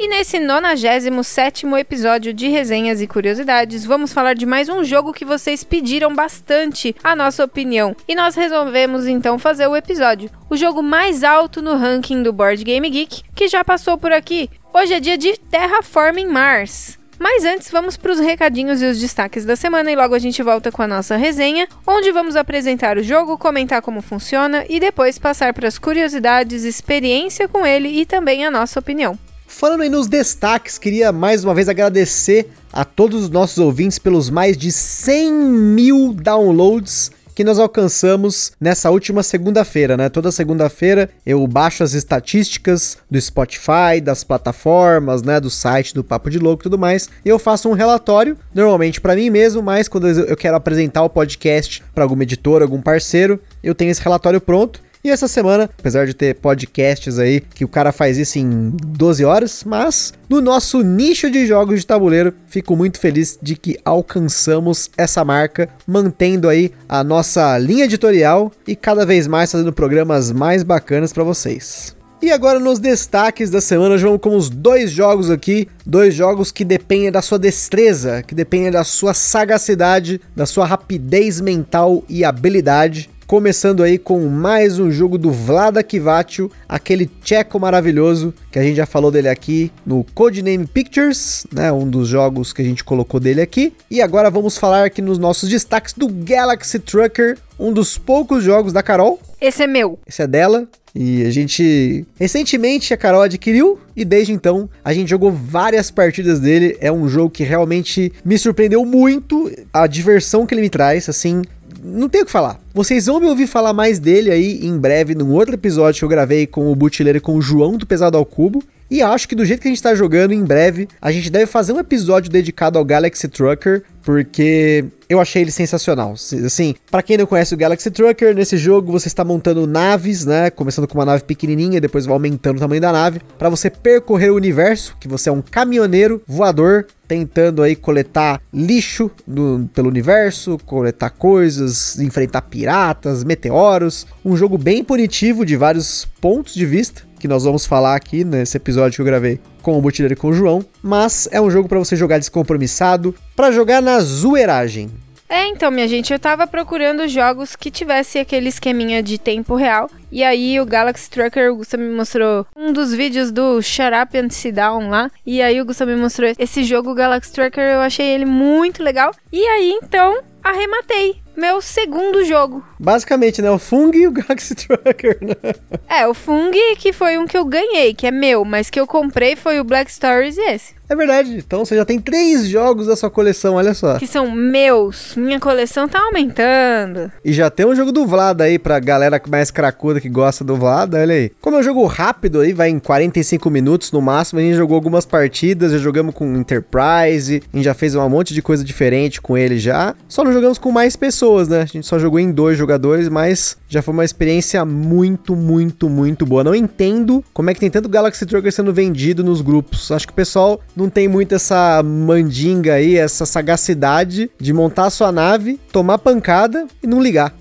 E nesse 97 episódio de resenhas e curiosidades, vamos falar de mais um jogo que vocês pediram bastante a nossa opinião. E nós resolvemos então fazer o episódio. O jogo mais alto no ranking do Board Game Geek, que já passou por aqui. Hoje é dia de Terraforming Mars. Mas antes, vamos para os recadinhos e os destaques da semana e logo a gente volta com a nossa resenha, onde vamos apresentar o jogo, comentar como funciona e depois passar para as curiosidades, experiência com ele e também a nossa opinião. Falando aí nos destaques, queria mais uma vez agradecer a todos os nossos ouvintes pelos mais de 100 mil downloads que nós alcançamos nessa última segunda-feira, né? Toda segunda-feira eu baixo as estatísticas do Spotify, das plataformas, né, do site do Papo de Louco e tudo mais, e eu faço um relatório, normalmente para mim mesmo, mas quando eu quero apresentar o podcast para alguma editora, algum parceiro, eu tenho esse relatório pronto e essa semana, apesar de ter podcasts aí que o cara faz isso em 12 horas, mas no nosso nicho de jogos de tabuleiro, fico muito feliz de que alcançamos essa marca, mantendo aí a nossa linha editorial e cada vez mais fazendo programas mais bacanas para vocês. E agora nos destaques da semana, vamos com os dois jogos aqui, dois jogos que dependem da sua destreza, que dependem da sua sagacidade, da sua rapidez mental e habilidade. Começando aí com mais um jogo do Vlada Kivatio, aquele tcheco maravilhoso que a gente já falou dele aqui no Codename Pictures, né, um dos jogos que a gente colocou dele aqui. E agora vamos falar aqui nos nossos destaques do Galaxy Trucker, um dos poucos jogos da Carol. Esse é meu. Esse é dela. E a gente recentemente a Carol adquiriu e desde então a gente jogou várias partidas dele. É um jogo que realmente me surpreendeu muito a diversão que ele me traz, assim, não tenho o que falar. Vocês vão me ouvir falar mais dele aí em breve, num outro episódio que eu gravei com o Butileiro e com o João do Pesado ao Cubo. E acho que do jeito que a gente tá jogando, em breve, a gente deve fazer um episódio dedicado ao Galaxy Trucker, porque eu achei ele sensacional. Assim, para quem não conhece o Galaxy Trucker, nesse jogo você está montando naves, né? Começando com uma nave pequenininha, depois vai aumentando o tamanho da nave, para você percorrer o universo, que você é um caminhoneiro voador tentando aí coletar lixo pelo universo, coletar coisas, enfrentar piratas, meteoros. Um jogo bem punitivo de vários pontos de vista que nós vamos falar aqui nesse episódio que eu gravei com o Butileiro e com o João, mas é um jogo para você jogar descompromissado, para jogar na zoeiragem. É, então, minha gente, eu tava procurando jogos que tivesse aquele esqueminha de tempo real. E aí o Galaxy Trucker, o Gustavo me mostrou um dos vídeos do Shut Up and Sit Down lá. E aí o Gustavo me mostrou esse jogo, o Galaxy Trucker, eu achei ele muito legal. E aí, então, arrematei meu segundo jogo. Basicamente, né? O Fung e o Galaxy Trucker, né? É, o Fung que foi um que eu ganhei, que é meu, mas que eu comprei foi o Black Stories e esse. É verdade. Então você já tem três jogos da sua coleção, olha só. Que são meus. Minha coleção tá aumentando. E já tem um jogo do Vlad aí pra galera mais cracuda que gosta do Vlad, olha aí. Como é um jogo rápido aí, vai em 45 minutos no máximo, a gente jogou algumas partidas, já jogamos com Enterprise, a gente já fez um monte de coisa diferente com ele já. Só não jogamos com mais pessoas, né? A gente só jogou em dois jogadores, mas já foi uma experiência muito, muito, muito boa. Não entendo como é que tem tanto Galaxy Trucker sendo vendido nos grupos. Acho que o pessoal não tem muito essa mandinga aí, essa sagacidade de montar a sua nave, tomar pancada e não ligar.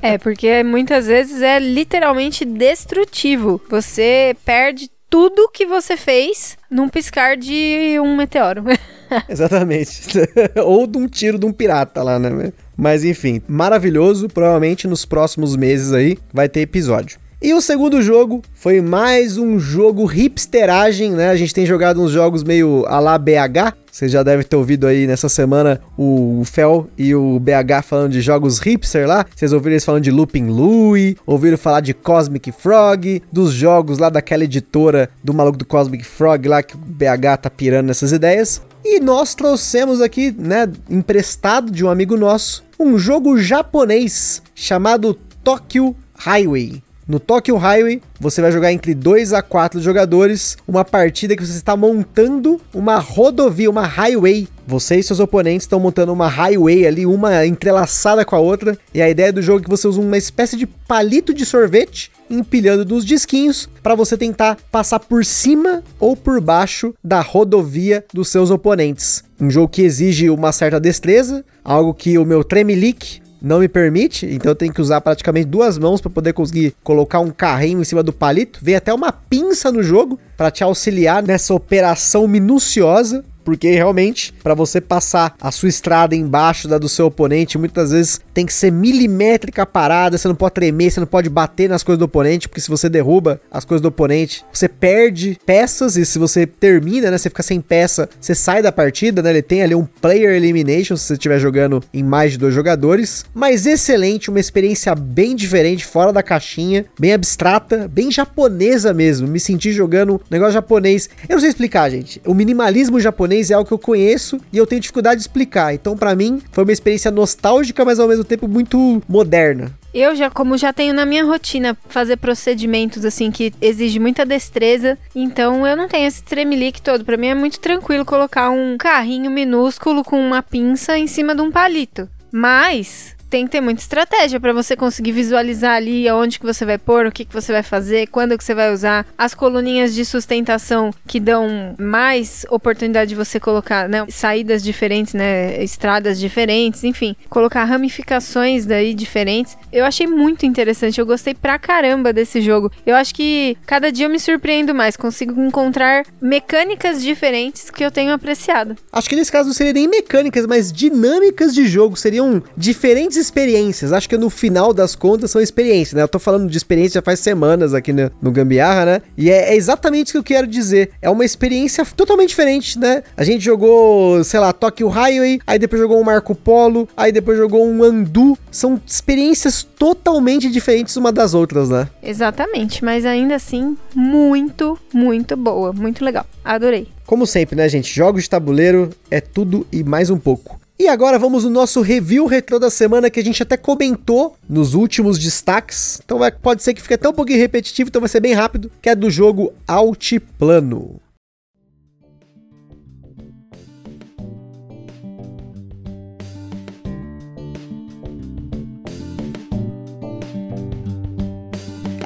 é, porque muitas vezes é literalmente destrutivo. Você perde tudo que você fez num piscar de um meteoro. Exatamente. Ou de um tiro de um pirata lá, né? Mas enfim, maravilhoso. Provavelmente nos próximos meses aí vai ter episódio. E o segundo jogo foi mais um jogo hipsteragem, né? A gente tem jogado uns jogos meio a la BH. Vocês já devem ter ouvido aí nessa semana o Fel e o BH falando de jogos hipster lá. Vocês ouviram eles falando de Looping Louie, ouviram falar de Cosmic Frog, dos jogos lá daquela editora do maluco do Cosmic Frog lá que o BH tá pirando nessas ideias. E nós trouxemos aqui, né, emprestado de um amigo nosso, um jogo japonês chamado Tokyo Highway. No Tokyo Highway, você vai jogar entre 2 a 4 jogadores, uma partida que você está montando uma rodovia, uma highway. Você e seus oponentes estão montando uma highway ali, uma entrelaçada com a outra, e a ideia do jogo é que você usa uma espécie de palito de sorvete empilhando nos disquinhos para você tentar passar por cima ou por baixo da rodovia dos seus oponentes. Um jogo que exige uma certa destreza, algo que o meu Tremelic não me permite, então eu tenho que usar praticamente duas mãos para poder conseguir colocar um carrinho em cima do palito. Vem até uma pinça no jogo para te auxiliar nessa operação minuciosa porque realmente, para você passar a sua estrada embaixo da do seu oponente, muitas vezes tem que ser milimétrica a parada, você não pode tremer, você não pode bater nas coisas do oponente, porque se você derruba as coisas do oponente, você perde peças, e se você termina, né, você fica sem peça, você sai da partida, né, ele tem ali um player elimination, se você estiver jogando em mais de dois jogadores, mas excelente, uma experiência bem diferente, fora da caixinha, bem abstrata, bem japonesa mesmo, me senti jogando um negócio japonês, eu não sei explicar, gente, o minimalismo japonês japonês é algo que eu conheço e eu tenho dificuldade de explicar. Então, para mim, foi uma experiência nostálgica, mas ao mesmo tempo muito moderna. Eu já, como já tenho na minha rotina fazer procedimentos assim que exige muita destreza, então eu não tenho esse tremelique todo. Para mim é muito tranquilo colocar um carrinho minúsculo com uma pinça em cima de um palito. Mas tem que ter muita estratégia para você conseguir visualizar ali aonde que você vai pôr, o que que você vai fazer, quando que você vai usar, as coluninhas de sustentação que dão mais oportunidade de você colocar, né, saídas diferentes, né, estradas diferentes, enfim, colocar ramificações daí diferentes. Eu achei muito interessante, eu gostei pra caramba desse jogo. Eu acho que cada dia eu me surpreendo mais, consigo encontrar mecânicas diferentes que eu tenho apreciado. Acho que nesse caso não seria nem mecânicas, mas dinâmicas de jogo, seriam diferentes experiências. Acho que no final das contas são experiências, né? Eu tô falando de experiência já faz semanas aqui no, no Gambiarra, né? E é, é, exatamente o que eu quero dizer. É uma experiência totalmente diferente, né? A gente jogou, sei lá, Tokyo Highway, aí depois jogou um Marco Polo, aí depois jogou um Andu. São experiências totalmente diferentes uma das outras, né? Exatamente, mas ainda assim, muito, muito boa. Muito legal. Adorei. Como sempre, né, gente? Jogos de tabuleiro é tudo e mais um pouco. E agora vamos no nosso review retrô da semana que a gente até comentou nos últimos destaques. Então pode ser que fique até um pouquinho repetitivo, então vai ser bem rápido, que é do jogo Altiplano.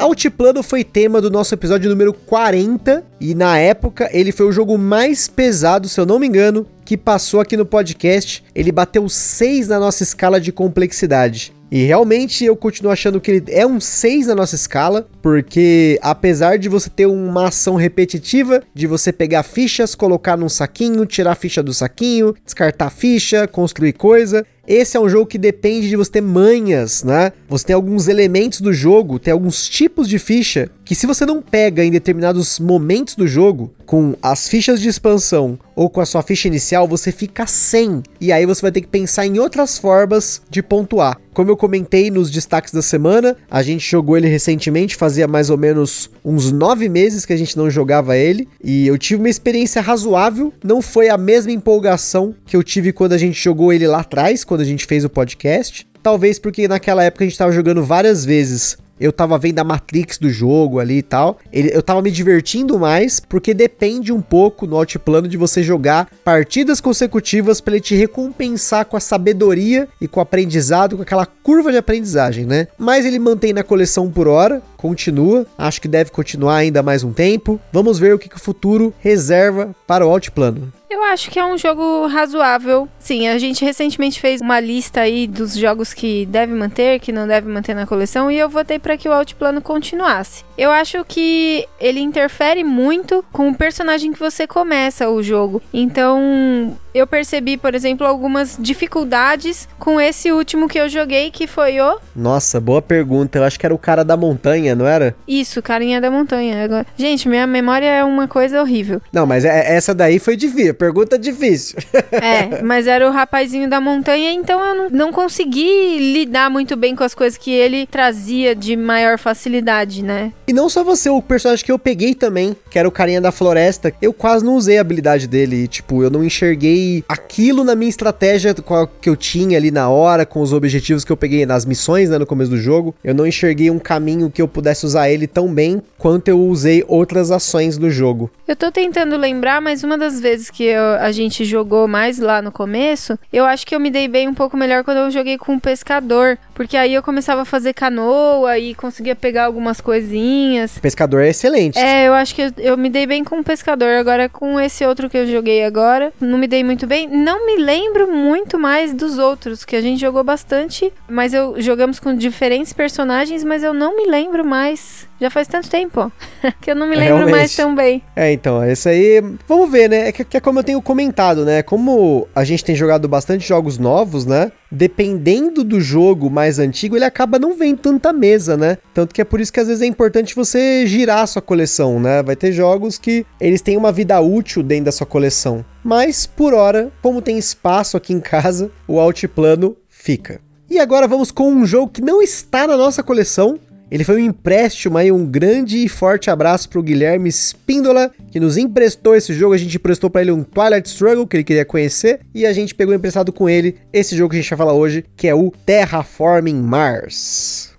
Altiplano foi tema do nosso episódio número 40 e na época ele foi o jogo mais pesado, se eu não me engano, que passou aqui no podcast. Ele bateu 6 na nossa escala de complexidade. E realmente eu continuo achando que ele é um 6 na nossa escala, porque apesar de você ter uma ação repetitiva, de você pegar fichas, colocar num saquinho, tirar a ficha do saquinho, descartar ficha, construir coisa, esse é um jogo que depende de você ter manhas, né? Você tem alguns elementos do jogo, tem alguns tipos de ficha que se você não pega em determinados momentos do jogo, com as fichas de expansão ou com a sua ficha inicial, você fica sem. E aí você vai ter que pensar em outras formas de pontuar. Como eu comentei nos destaques da semana, a gente jogou ele recentemente, fazia mais ou menos uns nove meses que a gente não jogava ele, e eu tive uma experiência razoável. Não foi a mesma empolgação que eu tive quando a gente jogou ele lá atrás, quando a gente fez o podcast. Talvez porque naquela época a gente estava jogando várias vezes eu tava vendo a Matrix do jogo ali e tal. Eu tava me divertindo mais, porque depende um pouco no altiplano de você jogar partidas consecutivas para ele te recompensar com a sabedoria e com o aprendizado, com aquela curva de aprendizagem, né? Mas ele mantém na coleção por hora, continua, acho que deve continuar ainda mais um tempo. Vamos ver o que, que o futuro reserva para o altiplano. Eu acho que é um jogo razoável. Sim, a gente recentemente fez uma lista aí dos jogos que deve manter, que não deve manter na coleção, e eu votei para que o Altiplano continuasse. Eu acho que ele interfere muito com o personagem que você começa o jogo. Então, eu percebi, por exemplo, algumas dificuldades com esse último que eu joguei, que foi o. Nossa, boa pergunta. Eu acho que era o cara da montanha, não era? Isso, carinha da montanha. Gente, minha memória é uma coisa horrível. Não, mas é, essa daí foi difícil. Pergunta difícil. é, mas era o rapazinho da montanha, então eu não, não consegui lidar muito bem com as coisas que ele trazia de maior facilidade, né? E não só você, o personagem que eu peguei também, que era o carinha da floresta, eu quase não usei a habilidade dele. Tipo, eu não enxerguei aquilo na minha estratégia que eu tinha ali na hora, com os objetivos que eu peguei nas missões, né, no começo do jogo. Eu não enxerguei um caminho que eu pudesse usar ele tão bem quanto eu usei outras ações do jogo. Eu tô tentando lembrar, mas uma das vezes que eu, a gente jogou mais lá no começo, eu acho que eu me dei bem um pouco melhor quando eu joguei com o pescador. Porque aí eu começava a fazer canoa e conseguia pegar algumas coisinhas. Pescador é excelente. É, eu acho que eu, eu me dei bem com o pescador. Agora, com esse outro que eu joguei agora, não me dei muito bem. Não me lembro muito mais dos outros, que a gente jogou bastante. Mas eu jogamos com diferentes personagens, mas eu não me lembro mais já faz tanto tempo que eu não me lembro Realmente. mais tão bem. É, então, isso aí. Vamos ver, né? É que, que, é como eu tenho comentado, né? Como a gente tem jogado bastante jogos novos, né? Dependendo do jogo mais antigo, ele acaba não vendo tanta mesa, né? Tanto que é por isso que às vezes é importante você girar a sua coleção, né? Vai ter jogos que eles têm uma vida útil dentro da sua coleção. Mas, por hora, como tem espaço aqui em casa, o altiplano fica. E agora vamos com um jogo que não está na nossa coleção, ele foi um empréstimo aí, um grande e forte abraço pro Guilherme Spindola, que nos emprestou esse jogo. A gente emprestou para ele um Twilight Struggle, que ele queria conhecer, e a gente pegou emprestado com ele esse jogo que a gente vai falar hoje, que é o Terraforming Mars.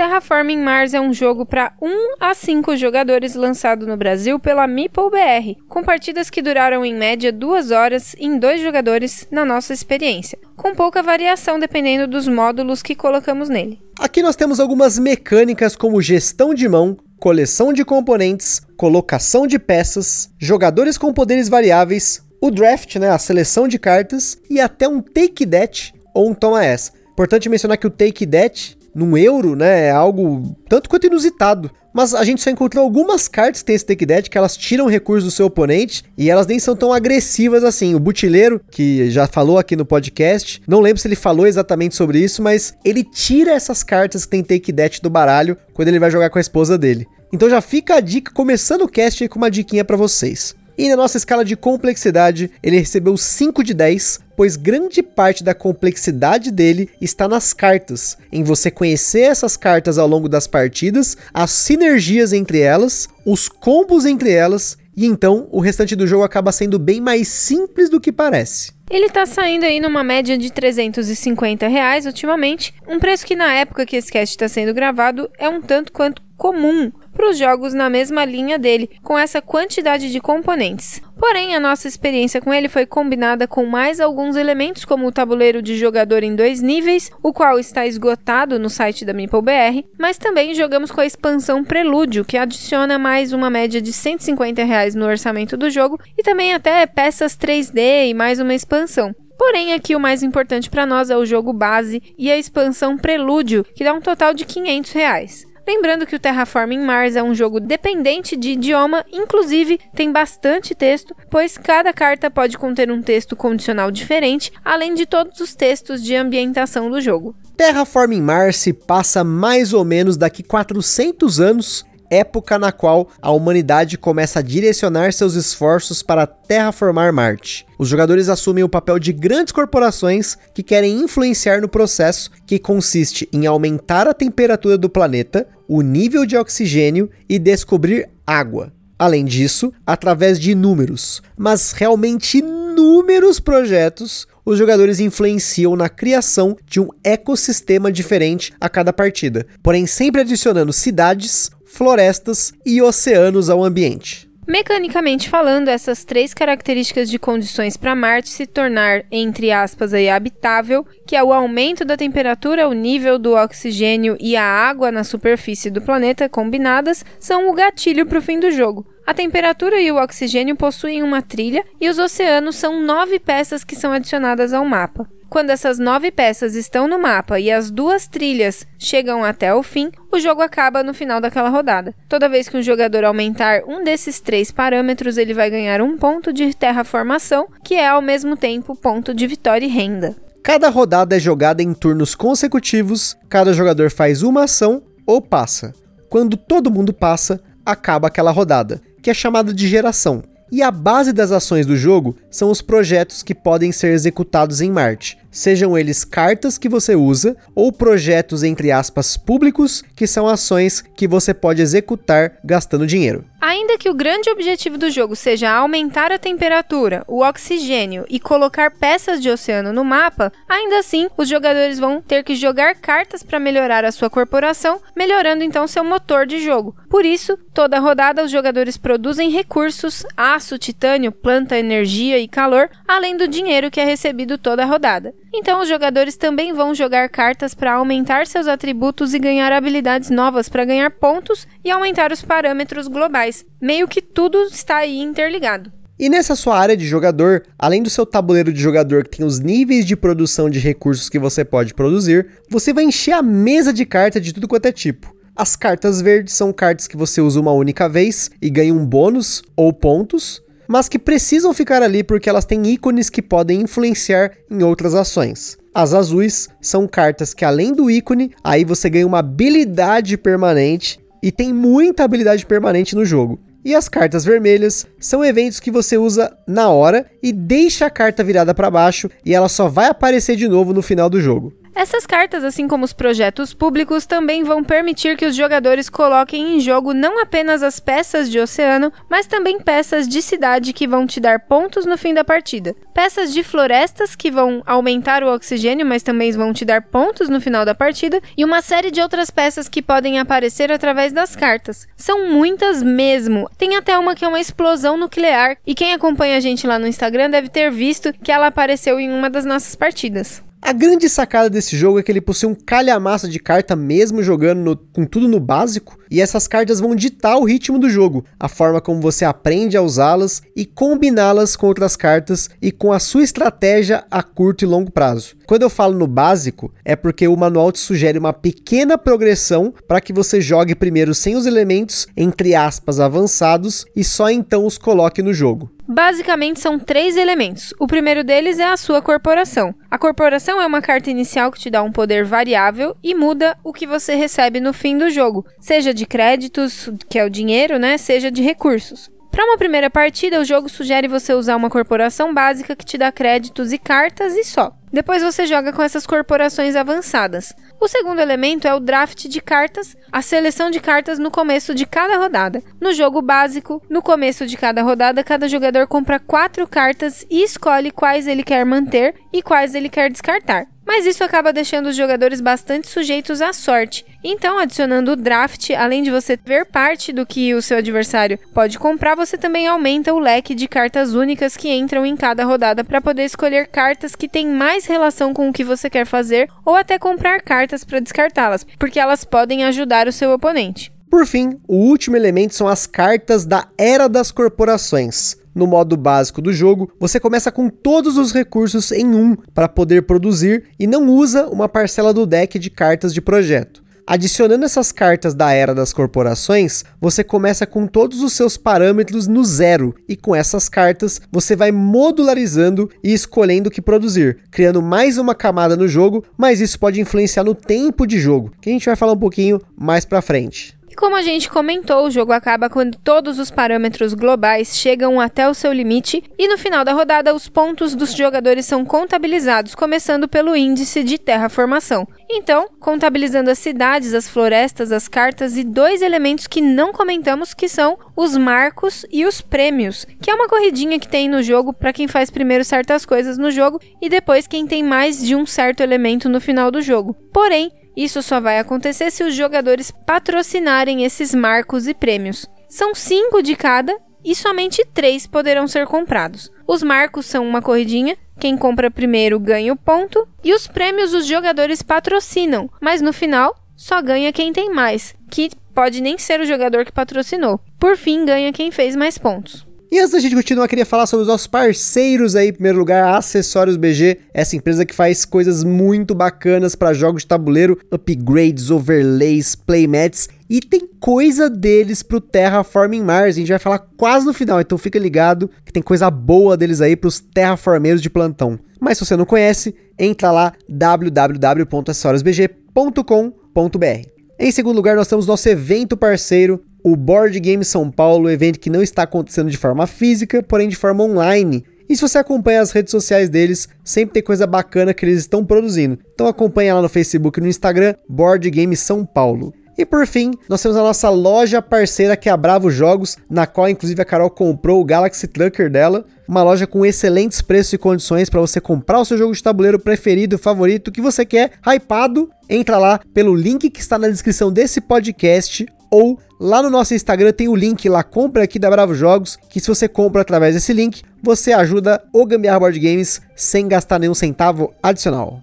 Terraforming Mars é um jogo para 1 a 5 jogadores lançado no Brasil pela Meeple BR, com partidas que duraram em média 2 horas em dois jogadores na nossa experiência, com pouca variação dependendo dos módulos que colocamos nele. Aqui nós temos algumas mecânicas como gestão de mão, coleção de componentes, colocação de peças, jogadores com poderes variáveis, o draft, né, a seleção de cartas e até um take that ou um toma essa. Importante mencionar que o take that num euro, né? É algo tanto quanto inusitado. Mas a gente só encontrou algumas cartas que tem esse Take Dead que elas tiram recursos do seu oponente e elas nem são tão agressivas assim. O Butileiro, que já falou aqui no podcast, não lembro se ele falou exatamente sobre isso, mas ele tira essas cartas que tem Take Dead do baralho quando ele vai jogar com a esposa dele. Então já fica a dica, começando o cast aí com uma diquinha para vocês. E na nossa escala de complexidade, ele recebeu 5 de 10, pois grande parte da complexidade dele está nas cartas, em você conhecer essas cartas ao longo das partidas, as sinergias entre elas, os combos entre elas, e então o restante do jogo acaba sendo bem mais simples do que parece. Ele tá saindo aí numa média de 350 reais ultimamente, um preço que na época que esse cast está sendo gravado é um tanto quanto comum para os jogos na mesma linha dele, com essa quantidade de componentes. Porém, a nossa experiência com ele foi combinada com mais alguns elementos, como o tabuleiro de jogador em dois níveis, o qual está esgotado no site da MeepleBR, mas também jogamos com a expansão Prelúdio, que adiciona mais uma média de 150 reais no orçamento do jogo, e também até peças 3D e mais uma expansão. Porém, aqui o mais importante para nós é o jogo base e a expansão Prelúdio, que dá um total de 500 reais. Lembrando que o Terraforming Mars é um jogo dependente de idioma, inclusive tem bastante texto, pois cada carta pode conter um texto condicional diferente, além de todos os textos de ambientação do jogo. Terraforming Mars se passa mais ou menos daqui 400 anos época na qual a humanidade começa a direcionar seus esforços para terraformar Marte. Os jogadores assumem o papel de grandes corporações que querem influenciar no processo que consiste em aumentar a temperatura do planeta, o nível de oxigênio e descobrir água. Além disso, através de inúmeros, mas realmente inúmeros projetos, os jogadores influenciam na criação de um ecossistema diferente a cada partida, porém sempre adicionando cidades, florestas e oceanos ao ambiente. Mecanicamente falando, essas três características de condições para Marte se tornar, entre aspas, aí, habitável, que é o aumento da temperatura, o nível do oxigênio e a água na superfície do planeta combinadas, são o gatilho para o fim do jogo. A temperatura e o oxigênio possuem uma trilha e os oceanos são nove peças que são adicionadas ao mapa. Quando essas nove peças estão no mapa e as duas trilhas chegam até o fim, o jogo acaba no final daquela rodada. Toda vez que um jogador aumentar um desses três parâmetros, ele vai ganhar um ponto de terraformação, que é ao mesmo tempo ponto de vitória e renda. Cada rodada é jogada em turnos consecutivos, cada jogador faz uma ação ou passa. quando todo mundo passa, acaba aquela rodada, que é chamada de geração. E a base das ações do jogo são os projetos que podem ser executados em Marte, sejam eles cartas que você usa ou projetos entre aspas públicos, que são ações que você pode executar gastando dinheiro. Ainda que o grande objetivo do jogo seja aumentar a temperatura, o oxigênio e colocar peças de oceano no mapa, ainda assim os jogadores vão ter que jogar cartas para melhorar a sua corporação, melhorando então seu motor de jogo. Por isso, toda rodada os jogadores produzem recursos, aço, titânio, planta, energia e calor, além do dinheiro que é recebido toda rodada. Então, os jogadores também vão jogar cartas para aumentar seus atributos e ganhar habilidades novas para ganhar pontos e aumentar os parâmetros globais. Meio que tudo está aí interligado. E nessa sua área de jogador, além do seu tabuleiro de jogador que tem os níveis de produção de recursos que você pode produzir, você vai encher a mesa de cartas de tudo quanto é tipo. As cartas verdes são cartas que você usa uma única vez e ganha um bônus ou pontos mas que precisam ficar ali porque elas têm ícones que podem influenciar em outras ações. As azuis são cartas que, além do ícone, aí você ganha uma habilidade permanente e tem muita habilidade permanente no jogo. E as cartas vermelhas são eventos que você usa na hora e deixa a carta virada para baixo e ela só vai aparecer de novo no final do jogo. Essas cartas, assim como os projetos públicos, também vão permitir que os jogadores coloquem em jogo não apenas as peças de oceano, mas também peças de cidade que vão te dar pontos no fim da partida. Peças de florestas que vão aumentar o oxigênio, mas também vão te dar pontos no final da partida, e uma série de outras peças que podem aparecer através das cartas. São muitas mesmo. Tem até uma que é uma explosão nuclear, e quem acompanha a gente lá no Instagram deve ter visto que ela apareceu em uma das nossas partidas. A grande sacada desse jogo é que ele possui um calhamaço de carta mesmo jogando no, com tudo no básico, e essas cartas vão ditar o ritmo do jogo, a forma como você aprende a usá-las e combiná-las com outras cartas e com a sua estratégia a curto e longo prazo. Quando eu falo no básico, é porque o manual te sugere uma pequena progressão para que você jogue primeiro sem os elementos, entre aspas, avançados, e só então os coloque no jogo. Basicamente são três elementos. O primeiro deles é a sua corporação. A corporação é uma carta inicial que te dá um poder variável e muda o que você recebe no fim do jogo, seja de créditos, que é o dinheiro, né, seja de recursos. Para uma primeira partida, o jogo sugere você usar uma corporação básica que te dá créditos e cartas e só. Depois você joga com essas corporações avançadas. O segundo elemento é o draft de cartas, a seleção de cartas no começo de cada rodada. No jogo básico, no começo de cada rodada, cada jogador compra quatro cartas e escolhe quais ele quer manter e quais ele quer descartar mas isso acaba deixando os jogadores bastante sujeitos à sorte. Então, adicionando o draft, além de você ver parte do que o seu adversário pode comprar, você também aumenta o leque de cartas únicas que entram em cada rodada para poder escolher cartas que têm mais relação com o que você quer fazer ou até comprar cartas para descartá-las, porque elas podem ajudar o seu oponente. Por fim, o último elemento são as cartas da Era das Corporações. No modo básico do jogo, você começa com todos os recursos em um para poder produzir e não usa uma parcela do deck de cartas de projeto. Adicionando essas cartas da era das corporações, você começa com todos os seus parâmetros no zero, e com essas cartas você vai modularizando e escolhendo o que produzir, criando mais uma camada no jogo, mas isso pode influenciar no tempo de jogo, que a gente vai falar um pouquinho mais pra frente. E como a gente comentou, o jogo acaba quando todos os parâmetros globais chegam até o seu limite e no final da rodada os pontos dos jogadores são contabilizados, começando pelo índice de terraformação. Então, contabilizando as cidades, as florestas, as cartas e dois elementos que não comentamos que são os marcos e os prêmios, que é uma corridinha que tem no jogo para quem faz primeiro certas coisas no jogo e depois quem tem mais de um certo elemento no final do jogo. Porém, isso só vai acontecer se os jogadores patrocinarem esses marcos e prêmios. São cinco de cada e somente três poderão ser comprados. Os marcos são uma corridinha, quem compra primeiro ganha o ponto, e os prêmios os jogadores patrocinam, mas no final só ganha quem tem mais, que pode nem ser o jogador que patrocinou. Por fim, ganha quem fez mais pontos. E antes da gente continuar, queria falar sobre os nossos parceiros aí, em primeiro lugar, Acessórios BG, essa empresa que faz coisas muito bacanas para jogos de tabuleiro, upgrades, overlays, playmats e tem coisa deles pro Terraforming Mars. A gente vai falar quase no final, então fica ligado que tem coisa boa deles aí pros terraformeiros de plantão. Mas se você não conhece, entra lá www.acessoriosbg.com.br. Em segundo lugar, nós temos nosso evento parceiro, o Board Game São Paulo, evento que não está acontecendo de forma física, porém de forma online. E se você acompanha as redes sociais deles, sempre tem coisa bacana que eles estão produzindo. Então acompanha lá no Facebook e no Instagram, Board Game São Paulo. E por fim, nós temos a nossa loja parceira que é a Bravo Jogos, na qual inclusive a Carol comprou o Galaxy Trucker dela, uma loja com excelentes preços e condições para você comprar o seu jogo de tabuleiro preferido, favorito, que você quer, hypado. Entra lá pelo link que está na descrição desse podcast ou lá no nosso Instagram tem o link lá, compra aqui da Bravo Jogos, que se você compra através desse link, você ajuda o Gambiarra Board Games sem gastar nenhum centavo adicional.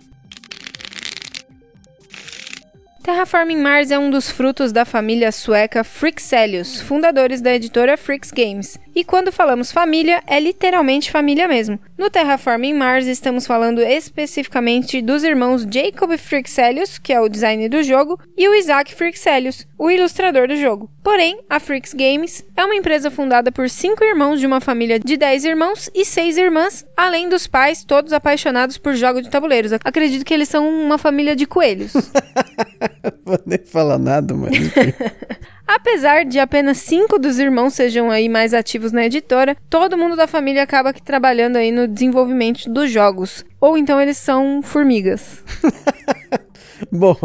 Terraforming Mars é um dos frutos da família sueca Frixelius, fundadores da editora Frix Games. E quando falamos família, é literalmente família mesmo. No Terraforming Mars, estamos falando especificamente dos irmãos Jacob Frixelius, que é o designer do jogo, e o Isaac Frixelius, o ilustrador do jogo. Porém, a Frix Games é uma empresa fundada por cinco irmãos de uma família de dez irmãos e seis irmãs, além dos pais, todos apaixonados por jogos de tabuleiros. Acredito que eles são uma família de coelhos. Vou nem falar nada, mano. Apesar de apenas cinco dos irmãos sejam aí mais ativos na editora, todo mundo da família acaba aqui trabalhando aí no desenvolvimento dos jogos. Ou então eles são formigas. Bom,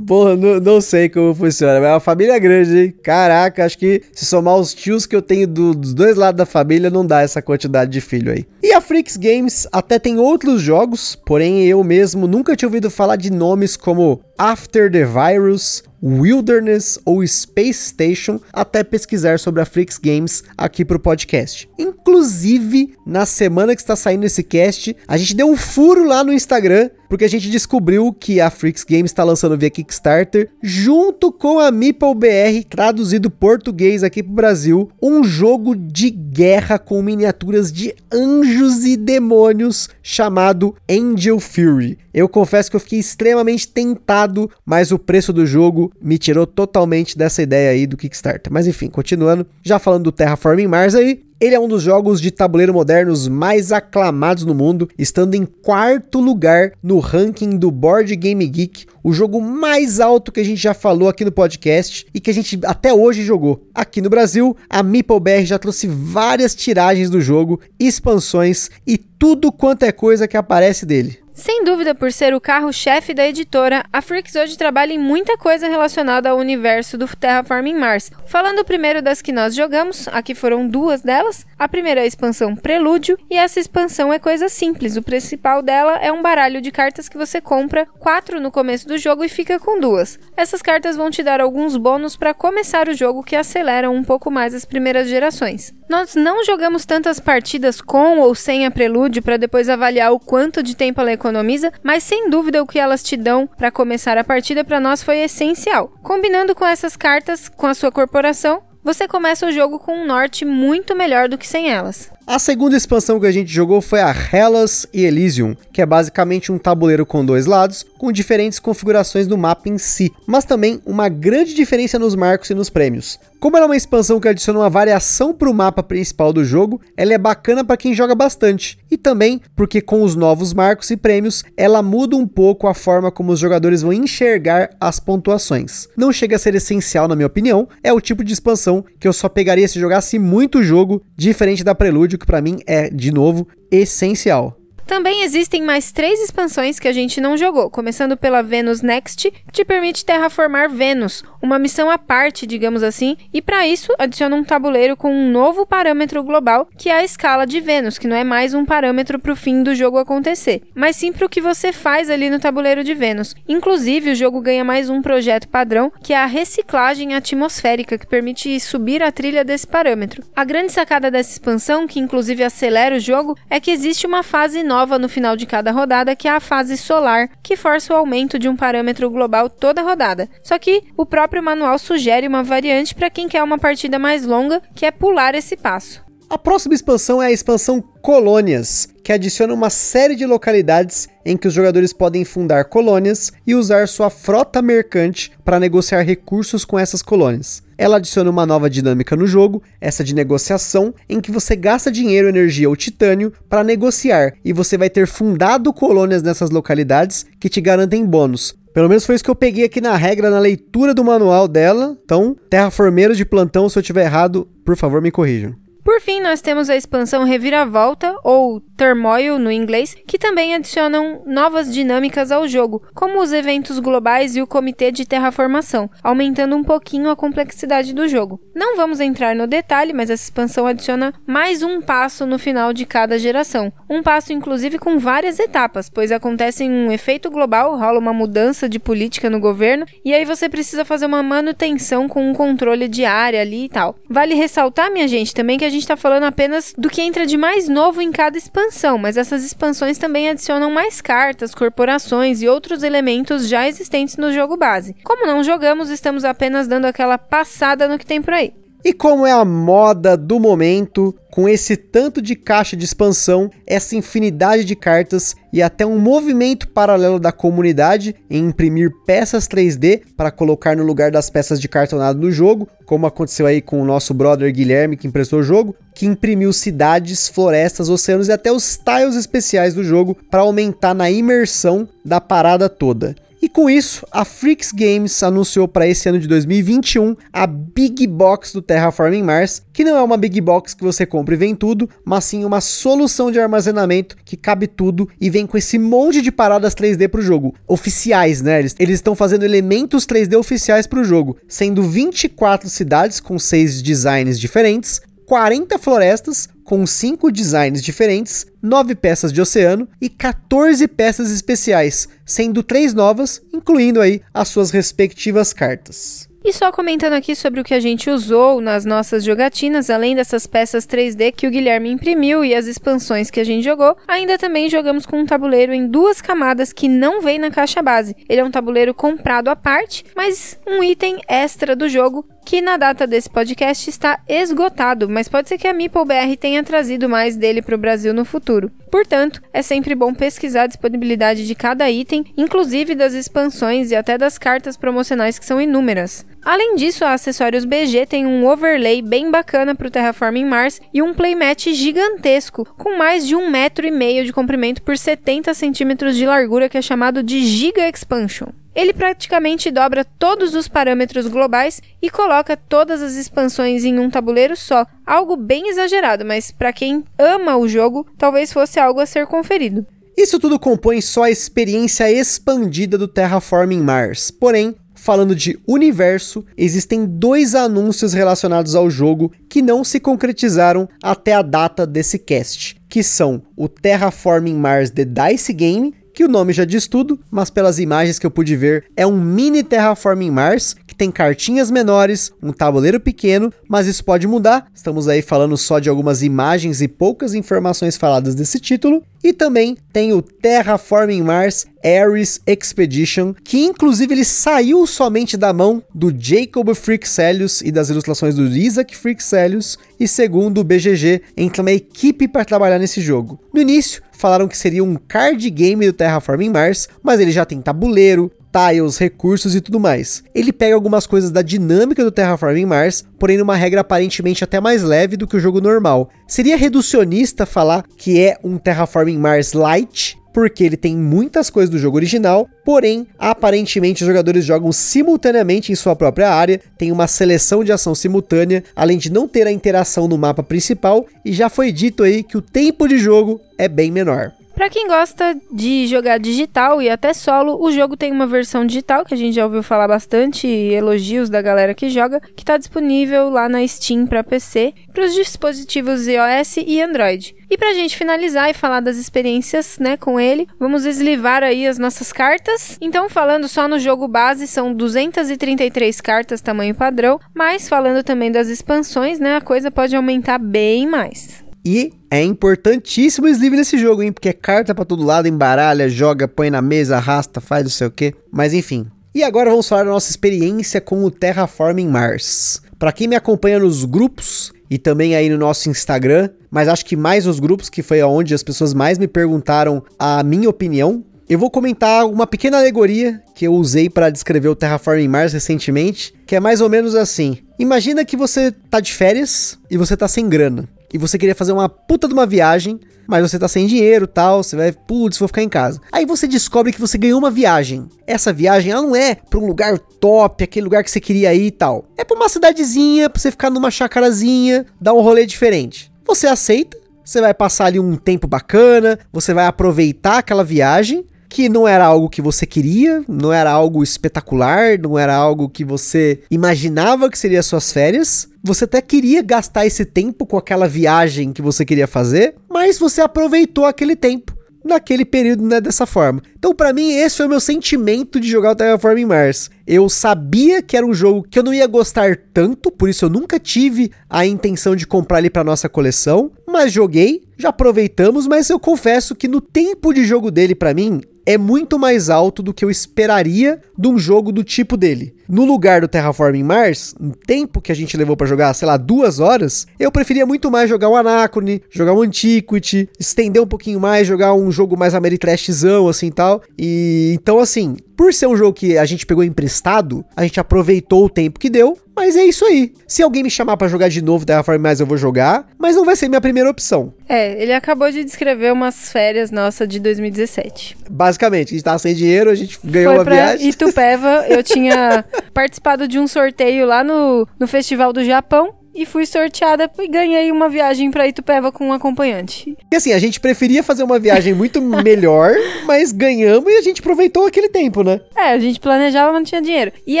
Porra, não, não, sei como funciona, mas é uma família grande, hein? Caraca, acho que se somar os tios que eu tenho do, dos dois lados da família, não dá essa quantidade de filho aí. E a Freaks Games até tem outros jogos, porém eu mesmo nunca tinha ouvido falar de nomes como After the Virus, Wilderness ou Space Station até pesquisar sobre a Flix Games aqui pro podcast. Inclusive, na semana que está saindo esse cast, a gente deu um furo lá no Instagram, porque a gente descobriu que a Flix Games está lançando via Kickstarter, junto com a Meeple BR, traduzido português aqui pro Brasil, um jogo de guerra com miniaturas de anjos e demônios chamado Angel Fury. Eu confesso que eu fiquei extremamente tentado, mas o preço do jogo me tirou totalmente dessa ideia aí do Kickstarter. Mas enfim, continuando, já falando do Terraforming Mars aí, ele é um dos jogos de tabuleiro modernos mais aclamados no mundo, estando em quarto lugar no ranking do Board Game Geek, o jogo mais alto que a gente já falou aqui no podcast e que a gente até hoje jogou. Aqui no Brasil, a MeepleBR já trouxe várias tiragens do jogo, expansões e tudo quanto é coisa que aparece dele. Sem dúvida, por ser o carro-chefe da editora, a Freaks hoje trabalha em muita coisa relacionada ao universo do Terraforming Mars. Falando primeiro das que nós jogamos, aqui foram duas delas. A primeira é a expansão Prelúdio, e essa expansão é coisa simples. O principal dela é um baralho de cartas que você compra, quatro no começo do jogo e fica com duas. Essas cartas vão te dar alguns bônus para começar o jogo que aceleram um pouco mais as primeiras gerações. Nós não jogamos tantas partidas com ou sem a Prelúdio para depois avaliar o quanto de tempo ela economiza, mas sem dúvida o que elas te dão para começar a partida para nós foi essencial. Combinando com essas cartas com a sua corporação, você começa o jogo com um norte muito melhor do que sem elas. A segunda expansão que a gente jogou foi a Hellas e Elysium, que é basicamente um tabuleiro com dois lados, com diferentes configurações do mapa em si, mas também uma grande diferença nos marcos e nos prêmios. Como ela é uma expansão que adiciona uma variação para o mapa principal do jogo, ela é bacana para quem joga bastante, e também porque com os novos marcos e prêmios, ela muda um pouco a forma como os jogadores vão enxergar as pontuações. Não chega a ser essencial na minha opinião, é o tipo de expansão que eu só pegaria se jogasse muito jogo, diferente da Prelúdio, que para mim é, de novo, essencial. Também existem mais três expansões que a gente não jogou, começando pela Venus Next, que te permite terraformar Vênus, uma missão à parte, digamos assim, e para isso adiciona um tabuleiro com um novo parâmetro global, que é a escala de Vênus, que não é mais um parâmetro para o fim do jogo acontecer, mas sim para o que você faz ali no tabuleiro de Vênus. Inclusive, o jogo ganha mais um projeto padrão, que é a reciclagem atmosférica, que permite subir a trilha desse parâmetro. A grande sacada dessa expansão, que inclusive acelera o jogo, é que existe uma fase nova nova no final de cada rodada, que é a fase solar, que força o aumento de um parâmetro global toda rodada. Só que o próprio manual sugere uma variante para quem quer uma partida mais longa, que é pular esse passo. A próxima expansão é a expansão Colônias, que adiciona uma série de localidades em que os jogadores podem fundar colônias e usar sua frota mercante para negociar recursos com essas colônias. Ela adiciona uma nova dinâmica no jogo, essa de negociação, em que você gasta dinheiro, energia ou titânio para negociar, e você vai ter fundado colônias nessas localidades que te garantem bônus, Pelo menos foi isso que eu peguei aqui na regra, na leitura do manual dela. Então, terraformeiro de plantão, se eu tiver errado, por favor, me corrijam. Por fim, nós temos a expansão Reviravolta, ou Turmoil no inglês, que também adicionam novas dinâmicas ao jogo, como os eventos globais e o comitê de terraformação, aumentando um pouquinho a complexidade do jogo. Não vamos entrar no detalhe, mas essa expansão adiciona mais um passo no final de cada geração. Um passo, inclusive, com várias etapas, pois acontece um efeito global, rola uma mudança de política no governo, e aí você precisa fazer uma manutenção com um controle de área ali e tal. Vale ressaltar, minha gente, também que a gente está falando apenas do que entra de mais novo em cada expansão, mas essas expansões também adicionam mais cartas, corporações e outros elementos já existentes no jogo base. Como não jogamos, estamos apenas dando aquela passada no que tem por aí. E como é a moda do momento, com esse tanto de caixa de expansão, essa infinidade de cartas e até um movimento paralelo da comunidade em imprimir peças 3D para colocar no lugar das peças de cartonado no jogo, como aconteceu aí com o nosso brother Guilherme que emprestou o jogo, que imprimiu cidades, florestas, oceanos e até os tiles especiais do jogo para aumentar na imersão da parada toda. E com isso, a Freaks Games anunciou para esse ano de 2021 a Big Box do Terraforming Mars, que não é uma Big Box que você compra e vem tudo, mas sim uma solução de armazenamento que cabe tudo e vem com esse monte de paradas 3D para o jogo, oficiais, né? Eles estão fazendo elementos 3D oficiais para o jogo, sendo 24 cidades com 6 designs diferentes, 40 florestas com 5 designs diferentes, 9 peças de oceano e 14 peças especiais, sendo 3 novas, incluindo aí as suas respectivas cartas. E só comentando aqui sobre o que a gente usou nas nossas jogatinas, além dessas peças 3D que o Guilherme imprimiu e as expansões que a gente jogou, ainda também jogamos com um tabuleiro em duas camadas que não vem na caixa base. Ele é um tabuleiro comprado à parte, mas um item extra do jogo que na data desse podcast está esgotado, mas pode ser que a MeepleBR tenha trazido mais dele para o Brasil no futuro. Portanto, é sempre bom pesquisar a disponibilidade de cada item, inclusive das expansões e até das cartas promocionais que são inúmeras. Além disso, a Acessórios BG tem um overlay bem bacana para o Terraforming Mars e um playmat gigantesco, com mais de um metro e meio de comprimento por 70 centímetros de largura, que é chamado de Giga Expansion. Ele praticamente dobra todos os parâmetros globais e coloca todas as expansões em um tabuleiro só. Algo bem exagerado, mas para quem ama o jogo, talvez fosse algo a ser conferido. Isso tudo compõe só a experiência expandida do Terraforming Mars. Porém, falando de universo, existem dois anúncios relacionados ao jogo que não se concretizaram até a data desse cast, que são o Terraforming Mars The Dice Game que o nome já diz tudo, mas pelas imagens que eu pude ver, é um mini Terraforming Mars que tem cartinhas menores, um tabuleiro pequeno, mas isso pode mudar. Estamos aí falando só de algumas imagens e poucas informações faladas desse título. E também tem o Terraforming Mars Ares Expedition, que inclusive ele saiu somente da mão do Jacob Frixelius e das ilustrações do Isaac Frixelius, e segundo o BGG, entra uma equipe para trabalhar nesse jogo. No início, falaram que seria um card game do Terraforming Mars, mas ele já tem tabuleiro, tiles, recursos e tudo mais. Ele pega algumas coisas da dinâmica do Terraforming Mars, porém numa regra aparentemente até mais leve do que o jogo normal. Seria reducionista falar que é um Terraforming Mars Light, porque ele tem muitas coisas do jogo original, porém, aparentemente os jogadores jogam simultaneamente em sua própria área, tem uma seleção de ação simultânea, além de não ter a interação no mapa principal, e já foi dito aí que o tempo de jogo é bem menor. Para quem gosta de jogar digital e até solo, o jogo tem uma versão digital que a gente já ouviu falar bastante elogios da galera que joga, que está disponível lá na Steam para PC, para os dispositivos iOS e Android. E para a gente finalizar e falar das experiências, né, com ele, vamos eslivar aí as nossas cartas. Então, falando só no jogo base, são 233 cartas tamanho padrão, mas falando também das expansões, né, a coisa pode aumentar bem mais. E é importantíssimo o sleeve nesse jogo, hein? Porque é carta para todo lado, embaralha, joga, põe na mesa, arrasta, faz não sei o que. Mas enfim. E agora vamos falar da nossa experiência com o Terraforming Mars. Para quem me acompanha nos grupos e também aí no nosso Instagram, mas acho que mais nos grupos, que foi onde as pessoas mais me perguntaram a minha opinião eu vou comentar uma pequena alegoria que eu usei para descrever o Terraforming Mars recentemente, que é mais ou menos assim. Imagina que você tá de férias e você tá sem grana. E você queria fazer uma puta de uma viagem, mas você tá sem dinheiro tal, você vai, putz, vou ficar em casa. Aí você descobre que você ganhou uma viagem. Essa viagem, ela não é pra um lugar top, aquele lugar que você queria ir e tal. É pra uma cidadezinha, pra você ficar numa chacarazinha, dar um rolê diferente. Você aceita, você vai passar ali um tempo bacana, você vai aproveitar aquela viagem, que não era algo que você queria, não era algo espetacular, não era algo que você imaginava que seria suas férias. Você até queria gastar esse tempo com aquela viagem que você queria fazer, mas você aproveitou aquele tempo naquele período, né, dessa forma. Então, para mim, esse foi o meu sentimento de jogar o Terraforming Mars. Eu sabia que era um jogo que eu não ia gostar tanto, por isso eu nunca tive a intenção de comprar ele para nossa coleção, mas joguei, já aproveitamos, mas eu confesso que no tempo de jogo dele para mim é muito mais alto do que eu esperaria de um jogo do tipo dele. No lugar do Terraforming Mars, no tempo que a gente levou para jogar, sei lá, duas horas, eu preferia muito mais jogar o Anacrone, jogar o Antiquity, estender um pouquinho mais, jogar um jogo mais Ameritrashzão, assim tal. E então, assim, por ser um jogo que a gente pegou emprestado, a gente aproveitou o tempo que deu, mas é isso aí. Se alguém me chamar para jogar de novo Terraform Mais, eu vou jogar, mas não vai ser minha primeira opção. É, ele acabou de descrever umas férias nossas de 2017. Basicamente, a gente tava sem dinheiro, a gente ganhou Foi uma pra viagem. Itupeva, eu tinha participado de um sorteio lá no, no Festival do Japão e fui sorteada e ganhei uma viagem pra Itupeva com um acompanhante. E assim, a gente preferia fazer uma viagem muito melhor, mas ganhamos e a gente aproveitou aquele tempo, né? É, a gente planejava, mas não tinha dinheiro. E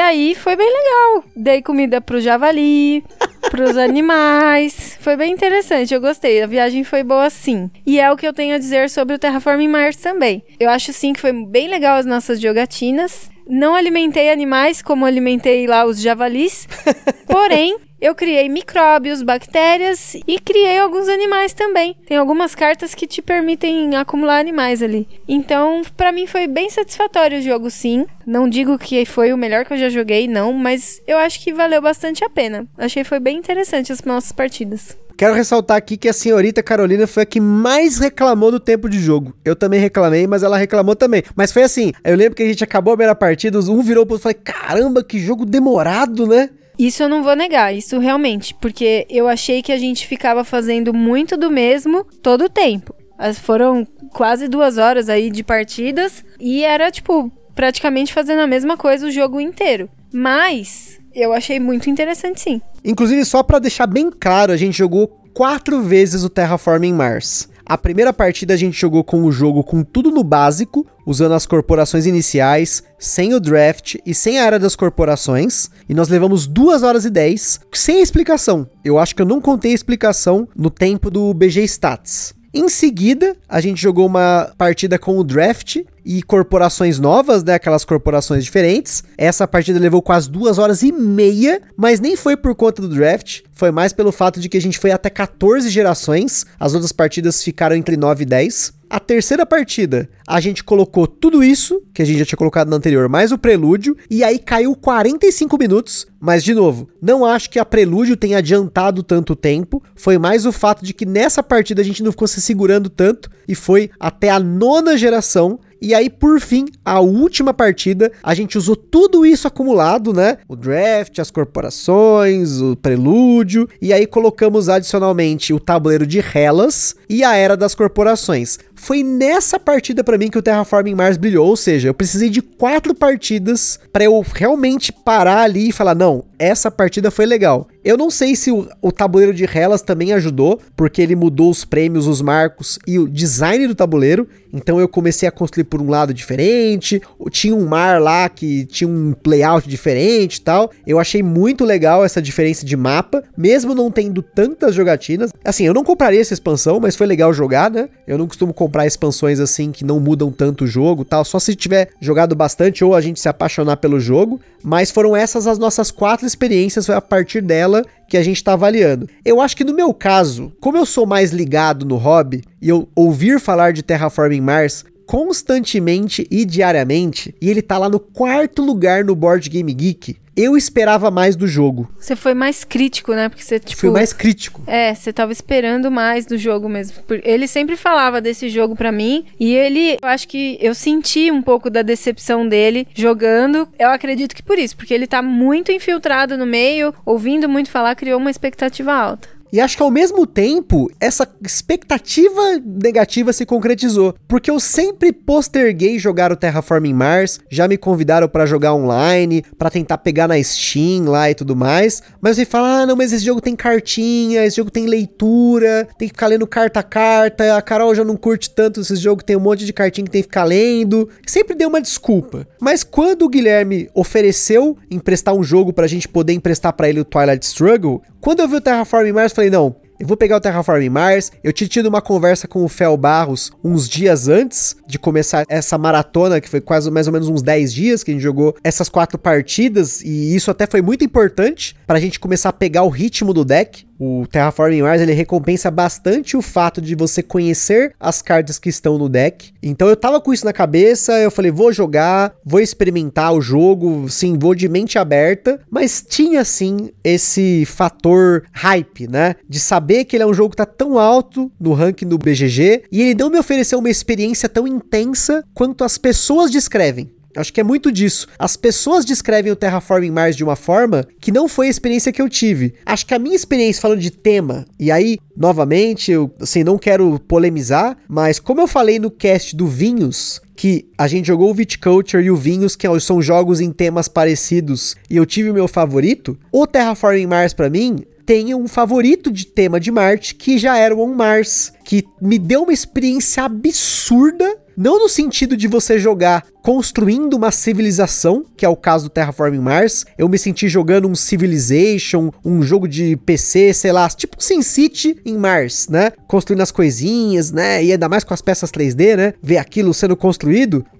aí foi bem legal. Dei comida pro javali, pros animais. Foi bem interessante, eu gostei. A viagem foi boa sim. E é o que eu tenho a dizer sobre o Terraforming Mars também. Eu acho sim que foi bem legal as nossas jogatinas. Não alimentei animais como alimentei lá os javalis. Porém, eu criei micróbios, bactérias e criei alguns animais também. Tem algumas cartas que te permitem acumular animais ali. Então, pra mim foi bem satisfatório o jogo, sim. Não digo que foi o melhor que eu já joguei, não, mas eu acho que valeu bastante a pena. Achei que foi bem interessante as nossas partidas. Quero ressaltar aqui que a senhorita Carolina foi a que mais reclamou do tempo de jogo. Eu também reclamei, mas ela reclamou também. Mas foi assim, eu lembro que a gente acabou a primeira partida, um virou pro outro e falei, caramba, que jogo demorado, né? Isso eu não vou negar, isso realmente, porque eu achei que a gente ficava fazendo muito do mesmo todo o tempo. As foram quase duas horas aí de partidas e era tipo praticamente fazendo a mesma coisa o jogo inteiro. Mas eu achei muito interessante sim. Inclusive, só pra deixar bem claro, a gente jogou quatro vezes o Terraforming Mars. A primeira partida a gente jogou com o jogo com tudo no básico, usando as corporações iniciais, sem o draft e sem a era das corporações. E nós levamos 2 horas e 10, sem explicação. Eu acho que eu não contei a explicação no tempo do BG Stats. Em seguida, a gente jogou uma partida com o draft e corporações novas, né? Aquelas corporações diferentes. Essa partida levou quase duas horas e meia, mas nem foi por conta do draft. Foi mais pelo fato de que a gente foi até 14 gerações. As outras partidas ficaram entre 9 e 10. A terceira partida, a gente colocou tudo isso, que a gente já tinha colocado na anterior, mais o prelúdio, e aí caiu 45 minutos. Mas, de novo, não acho que a prelúdio tenha adiantado tanto tempo. Foi mais o fato de que nessa partida a gente não ficou se segurando tanto e foi até a nona geração e aí, por fim, a última partida, a gente usou tudo isso acumulado, né? O draft, as corporações, o prelúdio, e aí colocamos adicionalmente o tabuleiro de Hellas e a era das corporações. Foi nessa partida para mim que o Terraforming Mars brilhou, ou seja, eu precisei de quatro partidas para eu realmente parar ali e falar: não, essa partida foi legal. Eu não sei se o, o, tabuleiro de Hellas também ajudou, porque ele mudou os prêmios, os marcos e o design do tabuleiro. Então eu comecei a construir por um lado diferente. Tinha um mar lá que tinha um layout diferente e tal. Eu achei muito legal essa diferença de mapa, mesmo não tendo tantas jogatinas. Assim, eu não compraria essa expansão, mas foi legal jogar, né? Eu não costumo comprar expansões assim que não mudam tanto o jogo, tal, só se tiver jogado bastante ou a gente se apaixonar pelo jogo. Mas foram essas as nossas quatro experiências, foi a partir dela que a gente está avaliando. Eu acho que no meu caso, como eu sou mais ligado no hobby e eu ouvir falar de Terraforming Mars constantemente e diariamente, e ele tá lá no quarto lugar no Board Game Geek, eu esperava mais do jogo. Você foi mais crítico, né? Porque você, tipo. Fui mais crítico. É, você tava esperando mais do jogo mesmo. Ele sempre falava desse jogo para mim. E ele, eu acho que eu senti um pouco da decepção dele jogando. Eu acredito que por isso, porque ele tá muito infiltrado no meio, ouvindo muito falar, criou uma expectativa alta. E acho que ao mesmo tempo, essa expectativa negativa se concretizou. Porque eu sempre posterguei jogar o Terraforming Mars, já me convidaram para jogar online, para tentar pegar na Steam lá e tudo mais. Mas você fala, ah, não, mas esse jogo tem cartinha, esse jogo tem leitura, tem que ficar lendo carta a carta. A Carol já não curte tanto esse jogo, tem um monte de cartinha que tem que ficar lendo. Sempre deu uma desculpa. Mas quando o Guilherme ofereceu emprestar um jogo pra gente poder emprestar para ele o Twilight Struggle, quando eu vi o Terraforming Mars, falei, não, eu vou pegar o Terraforming Mars. Eu tinha tido uma conversa com o Fel Barros uns dias antes de começar essa maratona, que foi quase mais ou menos uns 10 dias que a gente jogou essas quatro partidas, e isso até foi muito importante para a gente começar a pegar o ritmo do deck. O Terraforming Mars ele recompensa bastante o fato de você conhecer as cartas que estão no deck. Então eu tava com isso na cabeça, eu falei, vou jogar, vou experimentar o jogo, sim, vou de mente aberta, mas tinha sim esse fator hype, né? De saber que ele é um jogo que tá tão alto no ranking do BGG e ele não me ofereceu uma experiência tão intensa quanto as pessoas descrevem. Acho que é muito disso. As pessoas descrevem o Terraforming Mars de uma forma que não foi a experiência que eu tive. Acho que a minha experiência falando de tema, e aí, novamente, eu assim, não quero polemizar, mas como eu falei no cast do Vinhos, que a gente jogou o Viticulture e o Vinhos, que são jogos em temas parecidos, e eu tive o meu favorito, o Terraforming Mars para mim tem um favorito de tema de Marte, que já era o On Mars, que me deu uma experiência absurda não no sentido de você jogar construindo uma civilização, que é o caso do Terraforming Mars. Eu me senti jogando um Civilization, um jogo de PC, sei lá, tipo SimCity em Mars, né? Construindo as coisinhas, né? E ainda mais com as peças 3D, né? Ver aquilo sendo construído.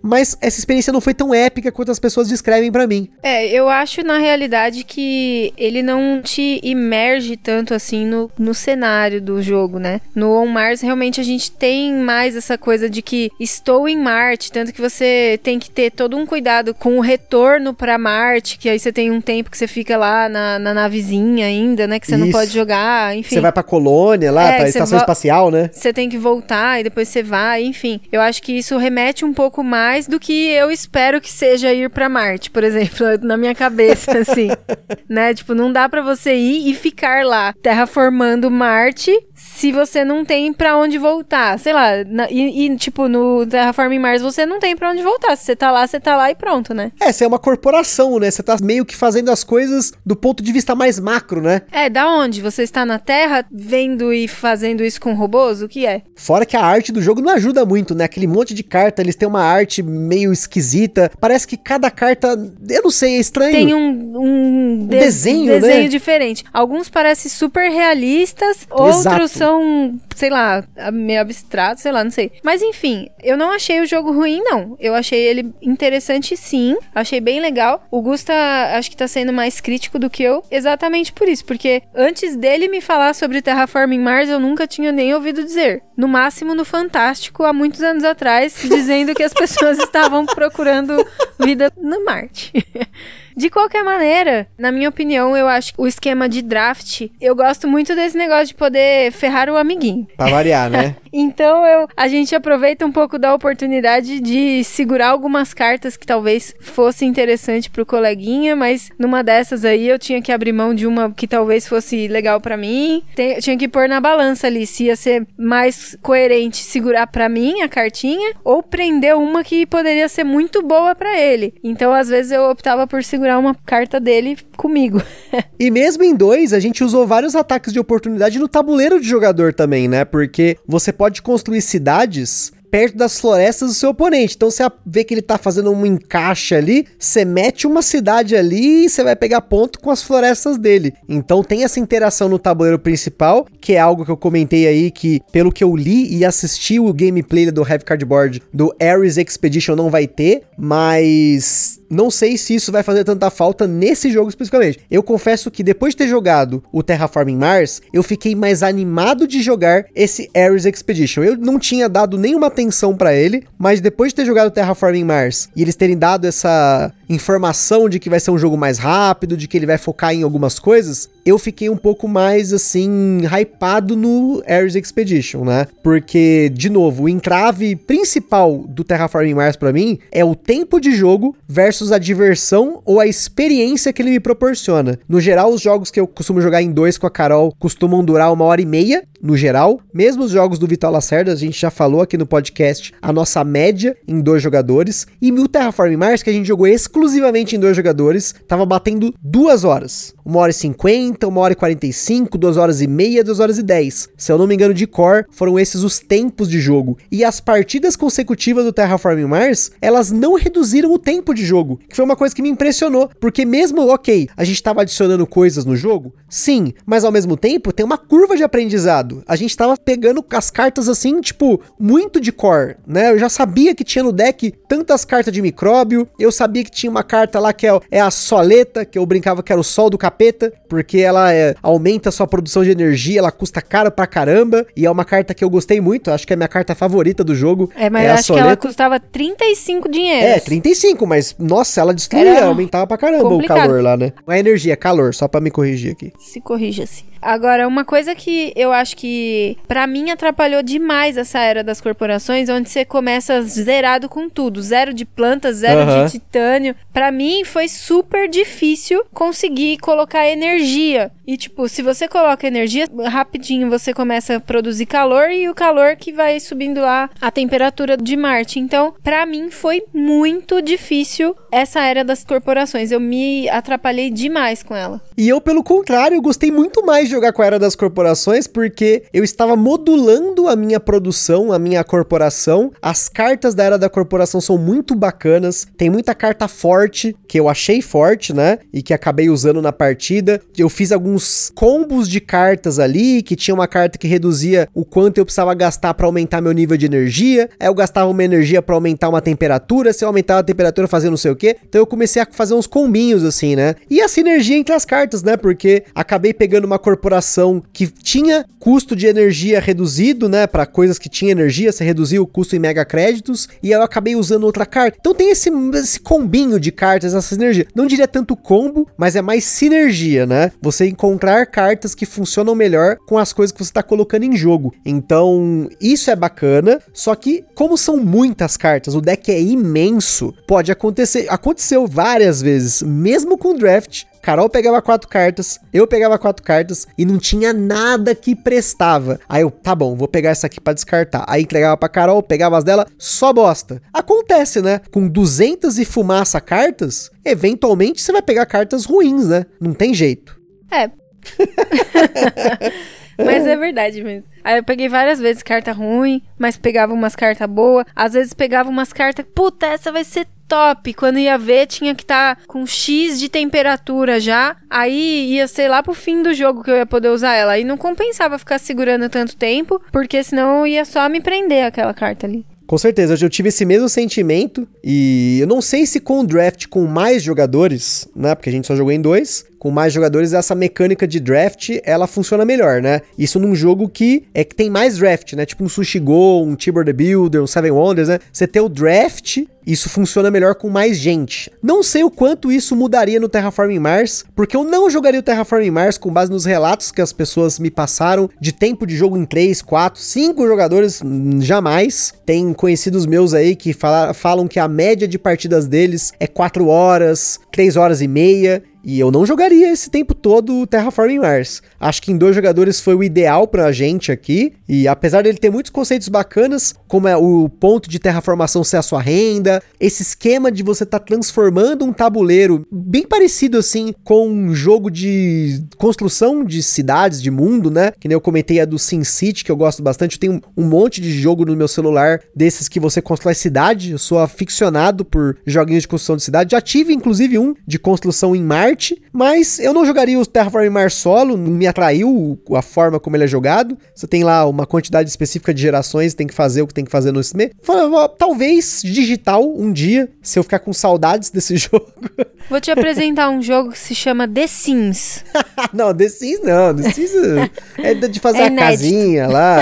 Mas essa experiência não foi tão épica quanto as pessoas descrevem para mim. É, eu acho na realidade que ele não te imerge tanto assim no, no cenário do jogo, né? No On Mars, realmente a gente tem mais essa coisa de que estou em Marte, tanto que você tem que ter todo um cuidado com o retorno para Marte, que aí você tem um tempo que você fica lá na, na navezinha ainda, né? Que você Isso. não pode jogar, enfim. Você vai pra colônia lá, é, pra estação espacial, né? Você tem que voltar e depois você vai, enfim. Eu acho que isso remete um pouco mais do que eu espero que seja ir para Marte, por exemplo, na minha cabeça, assim. né? Tipo, não dá para você ir e ficar lá terraformando Marte se você não tem para onde voltar. Sei lá, na, e, e, tipo, no Terraforming Mars você não tem para onde voltar. Se você tá lá, você tá lá e pronto, né? É, você é uma corporação, né? Você tá meio que fazendo as coisas do ponto de vista mais macro, né? É, da onde? Você está na Terra vendo e fazendo isso com robôs? O que é? Fora que a arte do jogo não ajuda muito, né? Aquele monte de carta, eles têm uma arte meio esquisita. Parece que cada carta, eu não sei, é estranho. Tem um, um de desenho, desenho né? diferente. Alguns parecem super realistas, Exato. outros são, sei lá, meio abstratos, sei lá, não sei. Mas enfim, eu não achei o jogo ruim, não. Eu achei ele interessante sim. Achei bem legal. O Gusta acho que tá sendo mais crítico do que eu, exatamente por isso. Porque antes dele me falar sobre Terraforming Mars, eu nunca tinha nem ouvido dizer. No máximo no Fantástico, há muitos anos atrás, dizendo que as pessoas estavam procurando vida no Marte. De qualquer maneira, na minha opinião, eu acho que o esquema de draft, eu gosto muito desse negócio de poder ferrar o amiguinho. Pra variar, né? Então eu, a gente aproveita um pouco da oportunidade de segurar algumas cartas que talvez fosse interessante pro coleguinha, mas numa dessas aí eu tinha que abrir mão de uma que talvez fosse legal para mim. Tem, tinha que pôr na balança ali se ia ser mais coerente segurar para mim a cartinha ou prender uma que poderia ser muito boa para ele. Então às vezes eu optava por segurar uma carta dele comigo. e mesmo em dois, a gente usou vários ataques de oportunidade no tabuleiro de jogador também, né? Porque você pode construir cidades perto das florestas do seu oponente. Então você vê que ele tá fazendo um encaixe ali, você mete uma cidade ali e você vai pegar ponto com as florestas dele. Então tem essa interação no tabuleiro principal, que é algo que eu comentei aí que, pelo que eu li e assisti o gameplay do Heavy Cardboard do Ares Expedition não vai ter, mas não sei se isso vai fazer tanta falta nesse jogo especificamente. Eu confesso que depois de ter jogado o Terraforming Mars, eu fiquei mais animado de jogar esse Ares Expedition. Eu não tinha dado nenhuma atenção para ele, mas depois de ter jogado o Terraforming Mars e eles terem dado essa informação de que vai ser um jogo mais rápido, de que ele vai focar em algumas coisas, eu fiquei um pouco mais assim hypado no Ares Expedition, né? Porque de novo, o entrave principal do Terraforming Mars para mim é o tempo de jogo versus versus a diversão ou a experiência que ele me proporciona. No geral, os jogos que eu costumo jogar em dois com a Carol costumam durar uma hora e meia, no geral. Mesmo os jogos do Vital Lacerda, a gente já falou aqui no podcast a nossa média em dois jogadores. E o Terraform Mars, que a gente jogou exclusivamente em dois jogadores, tava batendo duas horas. Uma hora e cinquenta, uma hora e quarenta e cinco, duas horas e meia, duas horas e dez. Se eu não me engano de cor, foram esses os tempos de jogo. E as partidas consecutivas do Terraform Mars, elas não reduziram o tempo de jogo, que foi uma coisa que me impressionou, porque mesmo, ok, a gente tava adicionando coisas no jogo, sim, mas ao mesmo tempo tem uma curva de aprendizado. A gente tava pegando as cartas assim, tipo, muito de core, né? Eu já sabia que tinha no deck tantas cartas de micróbio, eu sabia que tinha uma carta lá que é, é a soleta, que eu brincava que era o sol do capeta, porque ela é, aumenta a sua produção de energia, ela custa caro pra caramba, e é uma carta que eu gostei muito, acho que é a minha carta favorita do jogo. É, mas é eu acho que ela custava 35 dinheiros. É, 35, mas nossa, ela destruía, era aumentava pra caramba complicado. o calor lá, né? Não é energia, é calor, só pra me corrigir aqui. Se corrija-se. Agora, uma coisa que eu acho que para mim atrapalhou demais essa era das corporações, onde você começa zerado com tudo, zero de plantas, zero uhum. de titânio. Para mim foi super difícil conseguir colocar energia. E tipo, se você coloca energia, rapidinho você começa a produzir calor e o calor que vai subindo lá a temperatura de Marte. Então, para mim foi muito difícil essa era das corporações. Eu me atrapalhei demais com ela. E eu, pelo contrário, gostei muito mais de jogar com a Era das Corporações porque eu estava modulando a minha produção, a minha corporação. As cartas da Era da Corporação são muito bacanas. Tem muita carta forte, que eu achei forte, né? E que acabei usando na partida. Eu fiz alguns combos de cartas ali, que tinha uma carta que reduzia o quanto eu precisava gastar para aumentar meu nível de energia. Aí eu gastava uma energia para aumentar uma temperatura. Se eu aumentava a temperatura, fazia não sei o que. Então eu comecei a fazer uns combinhos assim, né? E a sinergia entre as cartas, né? Porque acabei pegando uma corporação corporação que tinha custo de energia reduzido, né? Para coisas que tinha energia, você reduziu o custo em mega créditos e eu acabei usando outra carta. Então tem esse, esse combinho de cartas, essa sinergia. Não diria tanto combo, mas é mais sinergia, né? Você encontrar cartas que funcionam melhor com as coisas que você está colocando em jogo. Então, isso é bacana. Só que, como são muitas cartas, o deck é imenso, pode acontecer. Aconteceu várias vezes, mesmo com draft, Carol pegava quatro cartas, eu pegava quatro cartas e não tinha nada que prestava. Aí eu, tá bom, vou pegar essa aqui para descartar. Aí entregava pra Carol, pegava as dela, só bosta. Acontece, né? Com 200 e fumaça cartas, eventualmente você vai pegar cartas ruins, né? Não tem jeito. É. Mas é verdade mesmo. Aí eu peguei várias vezes carta ruim, mas pegava umas cartas boas. Às vezes pegava umas cartas, puta, essa vai ser top. Quando ia ver, tinha que estar tá com X de temperatura já. Aí ia, sei lá, pro fim do jogo que eu ia poder usar ela. Aí não compensava ficar segurando tanto tempo, porque senão ia só me prender aquela carta ali. Com certeza, eu tive esse mesmo sentimento e eu não sei se com o draft com mais jogadores, né? Porque a gente só jogou em dois, com mais jogadores, essa mecânica de draft, ela funciona melhor, né? Isso num jogo que é que tem mais draft, né? Tipo um Sushi Go, um Tibor the Builder, um Seven Wonders, né? Você ter o draft, isso funciona melhor com mais gente. Não sei o quanto isso mudaria no Terraforming Mars, porque eu não jogaria o Terraforming Mars com base nos relatos que as pessoas me passaram de tempo de jogo em 3, 4, 5 jogadores, hum, jamais. Tem conhecidos meus aí que fala, falam que a média de partidas deles é 4 horas, 3 horas e meia. E eu não jogaria esse tempo todo Terraforming Mars. Acho que em dois jogadores foi o ideal pra gente aqui. E apesar dele ter muitos conceitos bacanas, como é o ponto de terraformação ser a sua renda, esse esquema de você estar tá transformando um tabuleiro bem parecido assim com um jogo de construção de cidades, de mundo, né? Que nem eu comentei a do SimCity, que eu gosto bastante. Eu tenho um monte de jogo no meu celular desses que você constrói cidade. Eu sou aficionado por joguinhos de construção de cidade. Já tive inclusive um de construção em Marte mas eu não jogaria o Terraforming Mars solo, não me atraiu a forma como ele é jogado. Você tem lá uma quantidade específica de gerações, tem que fazer o que tem que fazer no SME. Talvez digital um dia, se eu ficar com saudades desse jogo. Vou te apresentar um jogo que se chama The Sims. não, The Sims não. The Sims é de fazer é a casinha lá.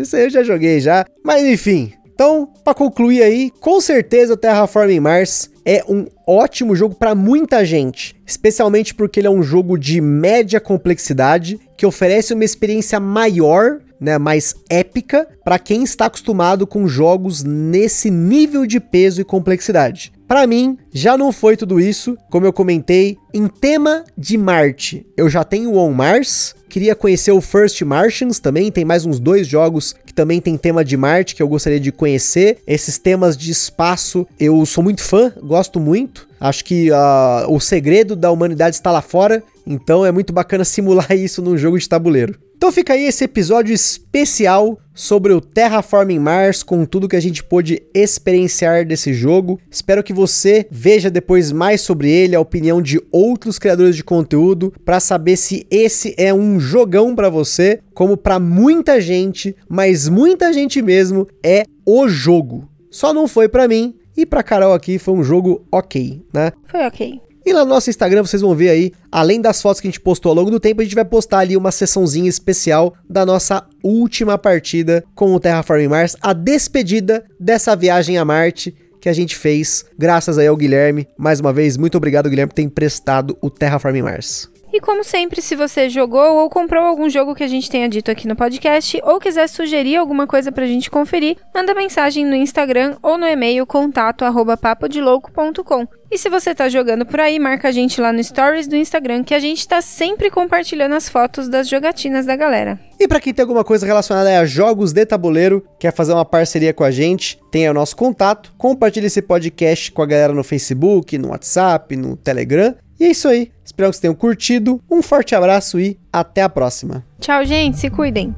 Isso aí eu já joguei já. Mas enfim, então, para concluir aí, com certeza o Terraforming Mars é um ótimo jogo para muita gente, especialmente porque ele é um jogo de média complexidade que oferece uma experiência maior, né, mais épica para quem está acostumado com jogos nesse nível de peso e complexidade. Para mim, já não foi tudo isso, como eu comentei, em tema de Marte. Eu já tenho On Mars, queria conhecer o First Martians também, tem mais uns dois jogos que também tem tema de Marte que eu gostaria de conhecer. Esses temas de espaço, eu sou muito fã, gosto muito. Acho que uh, o segredo da humanidade está lá fora, então é muito bacana simular isso num jogo de tabuleiro. Então fica aí esse episódio especial sobre o Terraforming Mars, com tudo que a gente pôde experienciar desse jogo. Espero que você veja depois mais sobre ele, a opinião de outros criadores de conteúdo, para saber se esse é um jogão para você, como para muita gente, mas muita gente mesmo é o jogo. Só não foi para mim, e pra Carol aqui foi um jogo ok, né? Foi ok. E lá no nosso Instagram vocês vão ver aí, além das fotos que a gente postou ao longo do tempo, a gente vai postar ali uma sessãozinha especial da nossa última partida com o Terraforming Mars, a despedida dessa viagem a Marte que a gente fez, graças aí ao Guilherme. Mais uma vez, muito obrigado, Guilherme, por ter emprestado o Terraforming Mars. E como sempre, se você jogou ou comprou algum jogo que a gente tenha dito aqui no podcast ou quiser sugerir alguma coisa pra gente conferir, manda mensagem no Instagram ou no e-mail contato arroba papodelouco.com. E se você tá jogando por aí, marca a gente lá no Stories do Instagram, que a gente tá sempre compartilhando as fotos das jogatinas da galera. E para quem tem alguma coisa relacionada a jogos de tabuleiro, quer fazer uma parceria com a gente, tem o nosso contato. Compartilhe esse podcast com a galera no Facebook, no WhatsApp, no Telegram. E é isso aí. Espero que vocês tenham curtido. Um forte abraço e até a próxima. Tchau, gente. Se cuidem.